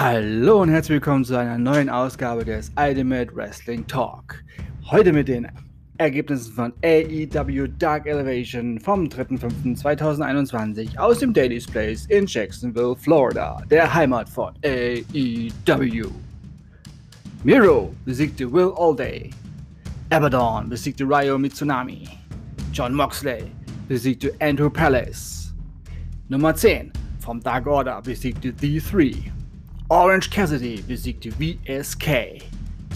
Hallo und herzlich willkommen zu einer neuen Ausgabe des Ultimate Wrestling Talk. Heute mit den Ergebnissen von AEW Dark Elevation vom 3.5.2021 aus dem Daily's Place in Jacksonville, Florida, der Heimat von AEW. Miro besiegte Will Allday. Abaddon besiegte Ryo Mitsunami. John Moxley besiegte Andrew Palace. Nummer 10 vom Dark Order besiegte The 3. Orange Cassidy besiegte VSK.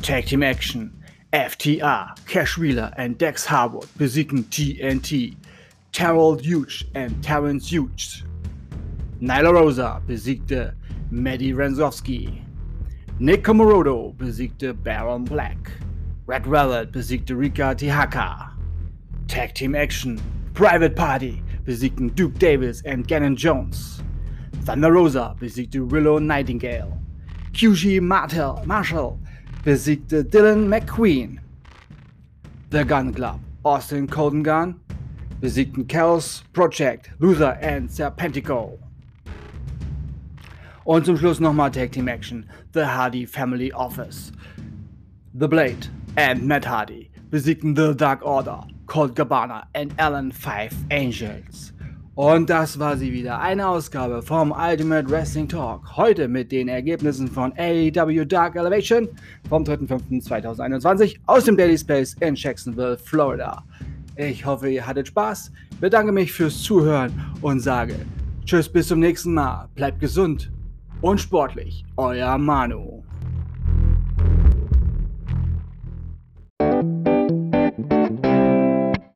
Tag Team Action. FTR, Cash Wheeler and Dex Harwood besiegten TNT. Terrell Hughes and Terrence Hughes. Nyla Rosa besiegte Maddie Renzowski. Nick Komorodo besiegte Baron Black. Red Velvet besiegte Rika Tihaka. Tag Team Action. Private Party besiegten Duke Davis and Gannon Jones. Thunder Rosa besiegte Willow Nightingale. QG Martel, Marshall besiegte Dylan McQueen. The Gun Club, Austin Colden Gun besiegten Chaos Project, Luther and Serpentico. Und zum Schluss nochmal Tag Team Action. The Hardy Family Office. The Blade and Matt Hardy besiegten The Dark Order, Colt Cabana and Alan Five Angels. Und das war sie wieder. Eine Ausgabe vom Ultimate Wrestling Talk. Heute mit den Ergebnissen von AEW Dark Elevation vom 3.5.2021 aus dem Daily Space in Jacksonville, Florida. Ich hoffe, ihr hattet Spaß. Bedanke mich fürs Zuhören und sage Tschüss bis zum nächsten Mal. Bleibt gesund und sportlich. Euer Manu.